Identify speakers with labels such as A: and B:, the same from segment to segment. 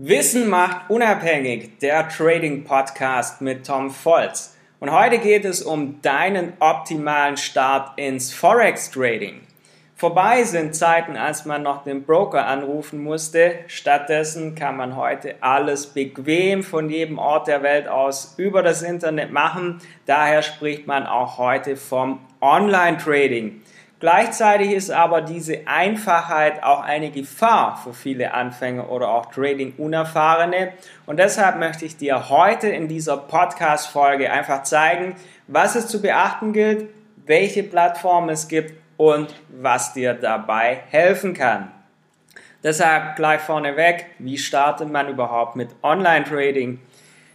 A: Wissen macht unabhängig, der Trading Podcast mit Tom Volz. Und heute geht es um deinen optimalen Start ins Forex Trading. Vorbei sind Zeiten, als man noch den Broker anrufen musste. Stattdessen kann man heute alles bequem von jedem Ort der Welt aus über das Internet machen. Daher spricht man auch heute vom Online Trading. Gleichzeitig ist aber diese Einfachheit auch eine Gefahr für viele Anfänger oder auch Trading-Unerfahrene. Und deshalb möchte ich dir heute in dieser Podcast-Folge einfach zeigen, was es zu beachten gilt, welche Plattformen es gibt und was dir dabei helfen kann. Deshalb gleich vorneweg, wie startet man überhaupt mit Online-Trading?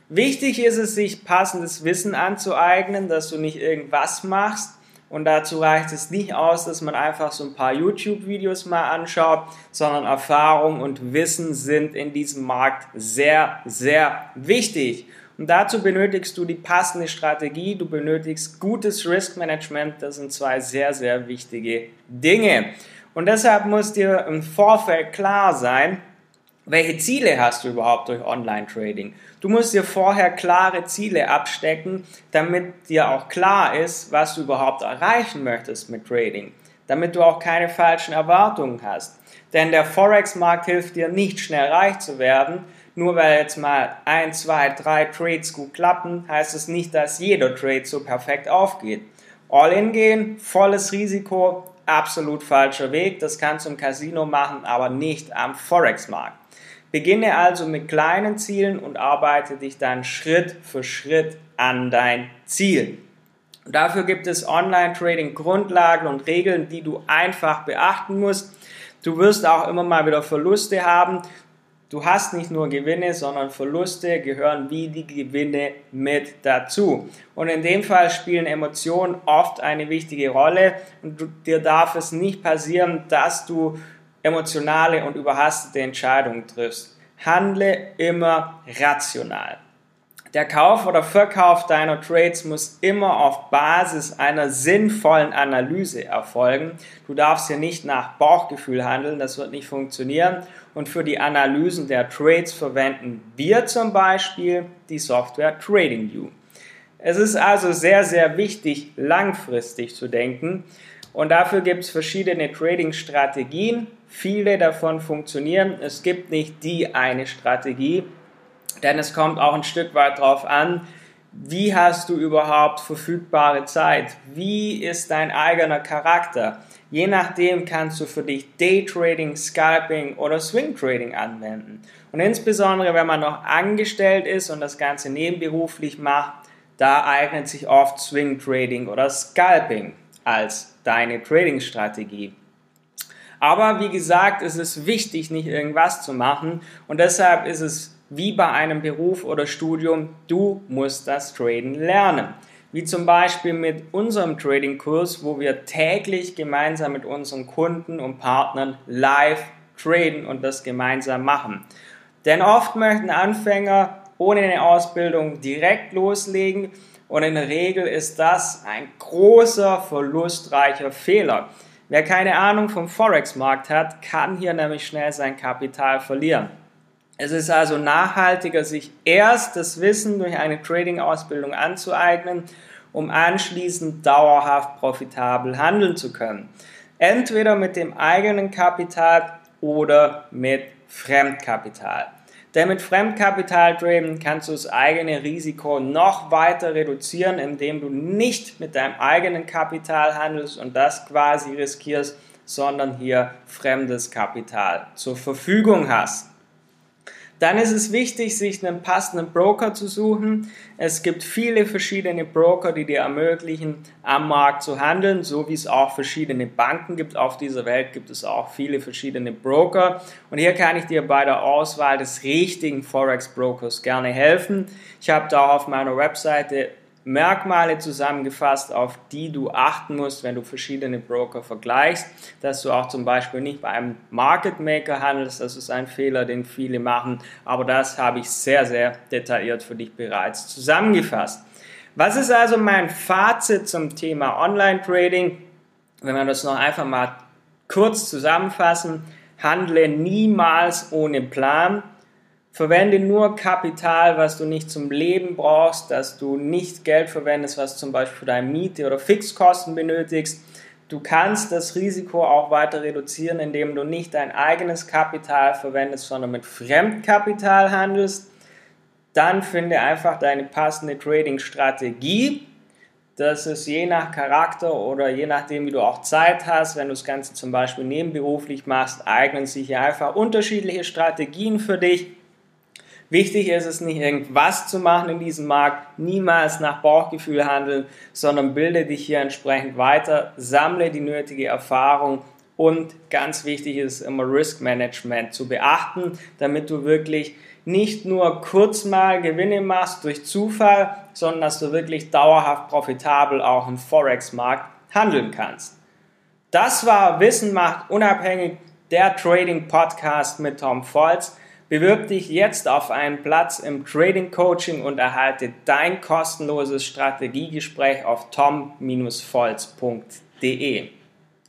A: Wichtig ist es, sich passendes Wissen anzueignen, dass du nicht irgendwas machst, und dazu reicht es nicht aus, dass man einfach so ein paar YouTube-Videos mal anschaut, sondern Erfahrung und Wissen sind in diesem Markt sehr, sehr wichtig. Und dazu benötigst du die passende Strategie, du benötigst gutes Risk Management, das sind zwei sehr, sehr wichtige Dinge. Und deshalb muss dir im Vorfeld klar sein, welche Ziele hast du überhaupt durch Online-Trading? Du musst dir vorher klare Ziele abstecken, damit dir auch klar ist, was du überhaupt erreichen möchtest mit Trading, damit du auch keine falschen Erwartungen hast. Denn der Forex-Markt hilft dir nicht schnell reich zu werden. Nur weil jetzt mal ein, zwei, drei Trades gut klappen, heißt es nicht, dass jeder Trade so perfekt aufgeht. All-in gehen, volles Risiko, absolut falscher Weg. Das kannst du im Casino machen, aber nicht am Forex-Markt. Beginne also mit kleinen Zielen und arbeite dich dann Schritt für Schritt an dein Ziel. Dafür gibt es Online-Trading Grundlagen und Regeln, die du einfach beachten musst. Du wirst auch immer mal wieder Verluste haben. Du hast nicht nur Gewinne, sondern Verluste gehören wie die Gewinne mit dazu. Und in dem Fall spielen Emotionen oft eine wichtige Rolle und dir darf es nicht passieren, dass du emotionale und überhastete Entscheidungen triffst. Handle immer rational. Der Kauf oder Verkauf deiner Trades muss immer auf Basis einer sinnvollen Analyse erfolgen. Du darfst hier nicht nach Bauchgefühl handeln, das wird nicht funktionieren. Und für die Analysen der Trades verwenden wir zum Beispiel die Software TradingView. Es ist also sehr, sehr wichtig, langfristig zu denken. Und dafür gibt es verschiedene Trading-Strategien. Viele davon funktionieren. Es gibt nicht die eine Strategie, denn es kommt auch ein Stück weit darauf an, wie hast du überhaupt verfügbare Zeit? Wie ist dein eigener Charakter? Je nachdem kannst du für dich Daytrading, Scalping oder Swing Trading anwenden. Und insbesondere, wenn man noch angestellt ist und das Ganze nebenberuflich macht, da eignet sich oft Swing Trading oder Scalping als deine Trading-Strategie. Aber wie gesagt, es ist wichtig, nicht irgendwas zu machen und deshalb ist es wie bei einem Beruf oder Studium, du musst das Traden lernen. Wie zum Beispiel mit unserem Trading-Kurs, wo wir täglich gemeinsam mit unseren Kunden und Partnern live traden und das gemeinsam machen. Denn oft möchten Anfänger ohne eine Ausbildung direkt loslegen und in der Regel ist das ein großer, verlustreicher Fehler. Wer keine Ahnung vom Forex-Markt hat, kann hier nämlich schnell sein Kapital verlieren. Es ist also nachhaltiger, sich erst das Wissen durch eine Trading-Ausbildung anzueignen, um anschließend dauerhaft profitabel handeln zu können. Entweder mit dem eigenen Kapital oder mit Fremdkapital. Denn mit Fremdkapital traden kannst du das eigene Risiko noch weiter reduzieren, indem du nicht mit deinem eigenen Kapital handelst und das quasi riskierst, sondern hier fremdes Kapital zur Verfügung hast. Dann ist es wichtig, sich einen passenden Broker zu suchen. Es gibt viele verschiedene Broker, die dir ermöglichen, am Markt zu handeln, so wie es auch verschiedene Banken gibt. Auf dieser Welt gibt es auch viele verschiedene Broker. Und hier kann ich dir bei der Auswahl des richtigen Forex-Brokers gerne helfen. Ich habe da auf meiner Webseite Merkmale zusammengefasst, auf die du achten musst, wenn du verschiedene Broker vergleichst, dass du auch zum Beispiel nicht bei einem Market Maker handelst, das ist ein Fehler, den viele machen, aber das habe ich sehr, sehr detailliert für dich bereits zusammengefasst. Was ist also mein Fazit zum Thema Online Trading? Wenn wir das noch einfach mal kurz zusammenfassen, handle niemals ohne Plan, Verwende nur Kapital, was du nicht zum Leben brauchst, dass du nicht Geld verwendest, was zum Beispiel für deine Miete oder Fixkosten benötigst. Du kannst das Risiko auch weiter reduzieren, indem du nicht dein eigenes Kapital verwendest, sondern mit Fremdkapital handelst. Dann finde einfach deine passende Trading-Strategie. Das ist je nach Charakter oder je nachdem, wie du auch Zeit hast. Wenn du das Ganze zum Beispiel nebenberuflich machst, eignen sich ja einfach unterschiedliche Strategien für dich. Wichtig ist es nicht, irgendwas zu machen in diesem Markt, niemals nach Bauchgefühl handeln, sondern bilde dich hier entsprechend weiter, sammle die nötige Erfahrung und ganz wichtig ist immer Risk Management zu beachten, damit du wirklich nicht nur kurz mal Gewinne machst durch Zufall, sondern dass du wirklich dauerhaft profitabel auch im Forex-Markt handeln kannst. Das war Wissen macht unabhängig der Trading Podcast mit Tom Volz. Bewirb dich jetzt auf einen Platz im Trading Coaching und erhalte dein kostenloses Strategiegespräch auf tom-volz.de.